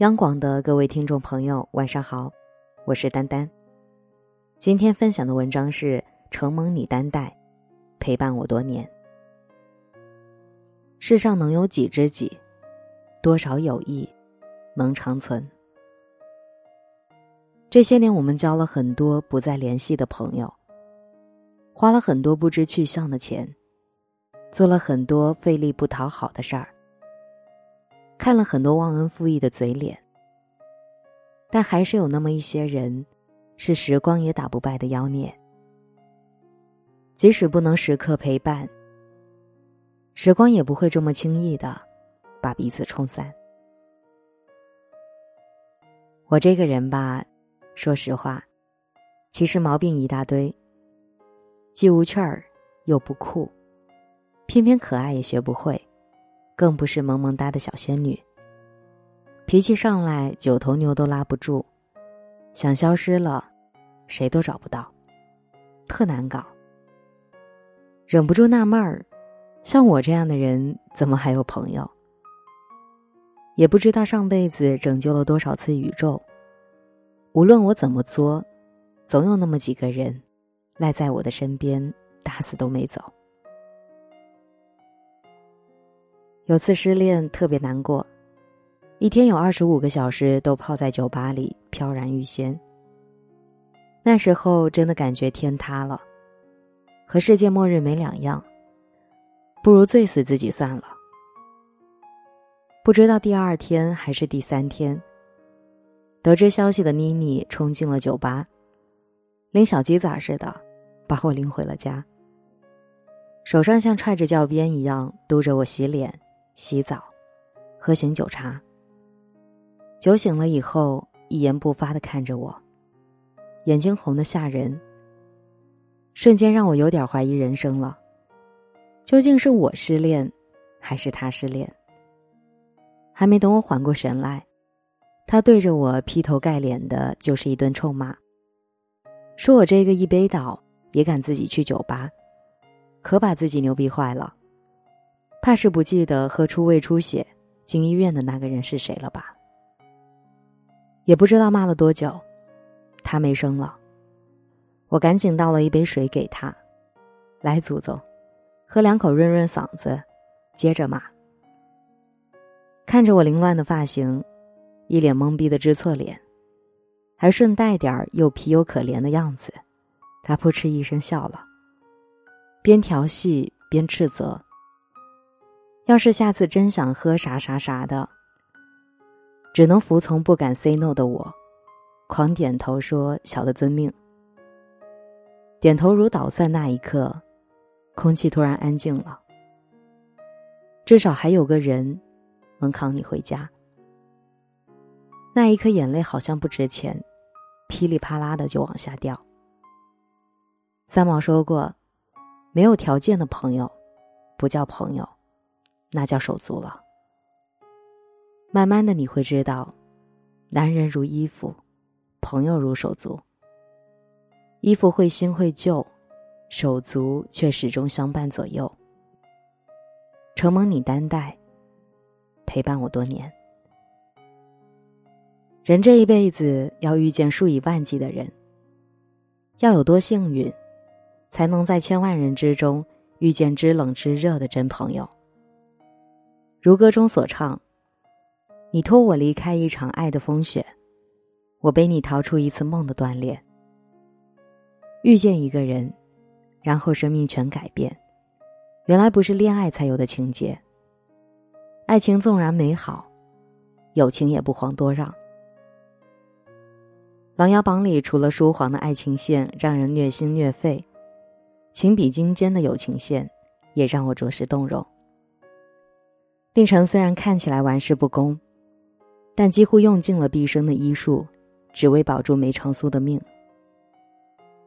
央广的各位听众朋友，晚上好，我是丹丹。今天分享的文章是《承蒙你担待，陪伴我多年》。世上能有几知己？多少友谊能长存？这些年，我们交了很多不再联系的朋友，花了很多不知去向的钱，做了很多费力不讨好的事儿。看了很多忘恩负义的嘴脸，但还是有那么一些人，是时光也打不败的妖孽。即使不能时刻陪伴，时光也不会这么轻易的把彼此冲散。我这个人吧，说实话，其实毛病一大堆，既无趣儿，又不酷，偏偏可爱也学不会。更不是萌萌哒的小仙女。脾气上来，九头牛都拉不住，想消失了，谁都找不到，特难搞。忍不住纳闷儿，像我这样的人，怎么还有朋友？也不知道上辈子拯救了多少次宇宙。无论我怎么作，总有那么几个人，赖在我的身边，打死都没走。有次失恋特别难过，一天有二十五个小时都泡在酒吧里飘然欲仙。那时候真的感觉天塌了，和世界末日没两样，不如醉死自己算了。不知道第二天还是第三天，得知消息的妮妮冲进了酒吧，拎小鸡仔似的把我拎回了家，手上像踹着教鞭一样督着我洗脸。洗澡，喝醒酒茶。酒醒了以后，一言不发的看着我，眼睛红的吓人。瞬间让我有点怀疑人生了，究竟是我失恋，还是他失恋？还没等我缓过神来，他对着我劈头盖脸的就是一顿臭骂，说我这个一杯倒也敢自己去酒吧，可把自己牛逼坏了。怕是不记得喝出胃出血进医院的那个人是谁了吧？也不知道骂了多久，他没声了。我赶紧倒了一杯水给他，来，祖宗，喝两口润润嗓子，接着骂。看着我凌乱的发型，一脸懵逼的知错脸，还顺带点儿又皮又可怜的样子，他扑哧一声笑了，边调戏边斥责。要是下次真想喝啥啥啥的，只能服从不敢 say no 的我，狂点头说：“小的遵命。”点头如捣蒜那一刻，空气突然安静了。至少还有个人能扛你回家。那一颗眼泪好像不值钱，噼里啪啦的就往下掉。三毛说过：“没有条件的朋友，不叫朋友。”那叫手足了。慢慢的你会知道，男人如衣服，朋友如手足。衣服会新会旧，手足却始终相伴左右。承蒙你担待，陪伴我多年。人这一辈子要遇见数以万计的人，要有多幸运，才能在千万人之中遇见知冷知热的真朋友。如歌中所唱：“你拖我离开一场爱的风雪，我背你逃出一次梦的断裂。遇见一个人，然后生命全改变，原来不是恋爱才有的情节。爱情纵然美好，友情也不遑多让。《琅琊榜》里除了疏黄的爱情线让人虐心虐肺，情比金坚的友情线也让我着实动容。”令晨虽然看起来玩世不恭，但几乎用尽了毕生的医术，只为保住梅长苏的命。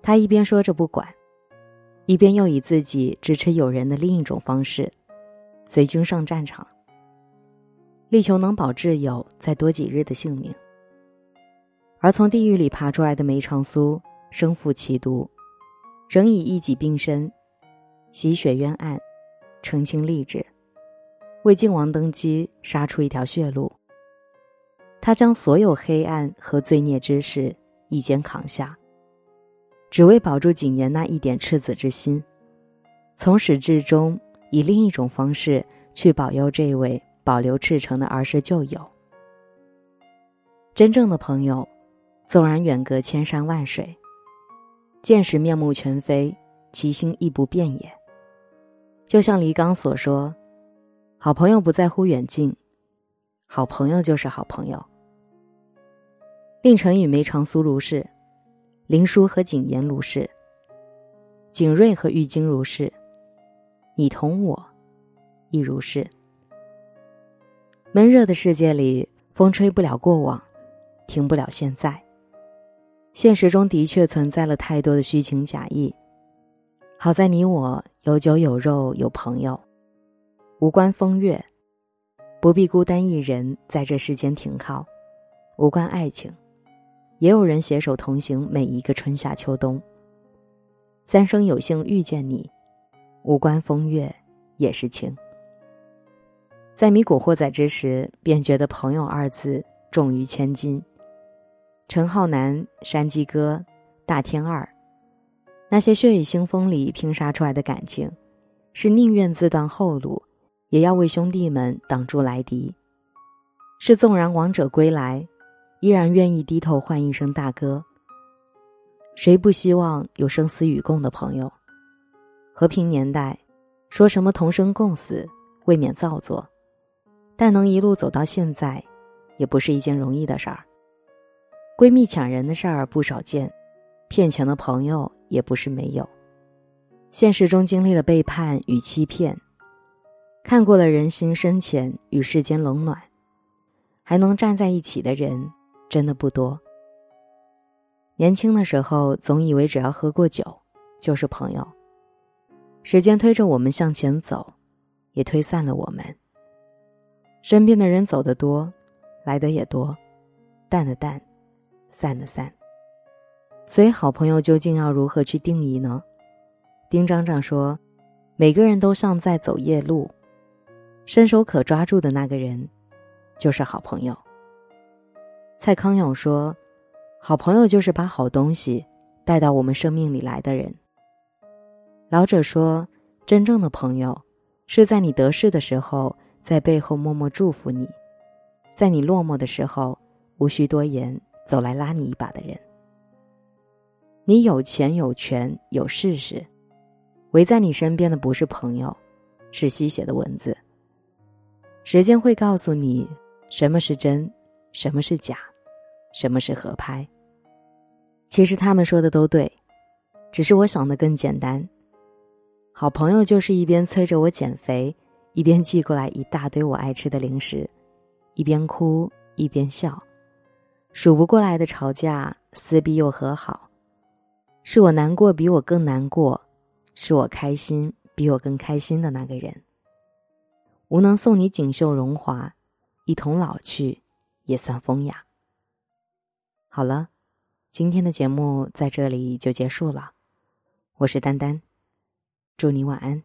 他一边说着不管，一边又以自己支持友人的另一种方式，随军上战场，力求能保挚友再多几日的性命。而从地狱里爬出来的梅长苏，身负奇毒，仍以一己病身，洗雪冤案，澄清吏治。为靖王登基杀出一条血路。他将所有黑暗和罪孽之事一肩扛下，只为保住景琰那一点赤子之心，从始至终以另一种方式去保佑这位保留赤诚的儿时旧友。真正的朋友，纵然远隔千山万水，见时面目全非，其心亦不变也。就像黎刚所说：“好朋友不在乎远近，好朋友就是好朋友。”令臣与梅长苏如是，林殊和景言如是，景睿和玉京如是，你同我亦如是。闷热的世界里，风吹不了过往，停不了现在。现实中的确存在了太多的虚情假意。好在你我有酒有肉有朋友，无关风月，不必孤单一人在这世间停靠，无关爱情。也有人携手同行每一个春夏秋冬。三生有幸遇见你，无关风月也是情。在迷古惑仔之时，便觉得“朋友”二字重于千金。陈浩南、山鸡哥、大天二，那些血雨腥风里拼杀出来的感情，是宁愿自断后路，也要为兄弟们挡住来敌。是纵然王者归来。依然愿意低头唤一声大哥。谁不希望有生死与共的朋友？和平年代，说什么同生共死，未免造作。但能一路走到现在，也不是一件容易的事儿。闺蜜抢人的事儿不少见，骗钱的朋友也不是没有。现实中经历了背叛与欺骗，看过了人心深浅与世间冷暖，还能站在一起的人。真的不多。年轻的时候，总以为只要喝过酒，就是朋友。时间推着我们向前走，也推散了我们。身边的人走得多，来的也多，淡的淡，散的散。所以，好朋友究竟要如何去定义呢？丁张张说：“每个人都像在走夜路，伸手可抓住的那个人，就是好朋友。”蔡康永说：“好朋友就是把好东西带到我们生命里来的人。”老者说：“真正的朋友，是在你得势的时候，在背后默默祝福你；在你落寞的时候，无需多言，走来拉你一把的人。你有钱有权有势时，围在你身边的不是朋友，是吸血的蚊子。时间会告诉你，什么是真，什么是假。”什么是合拍？其实他们说的都对，只是我想的更简单。好朋友就是一边催着我减肥，一边寄过来一大堆我爱吃的零食，一边哭一边笑，数不过来的吵架、撕逼又和好，是我难过比我更难过，是我开心比我更开心的那个人。无能送你锦绣荣华，一同老去，也算风雅。好了，今天的节目在这里就结束了。我是丹丹，祝你晚安。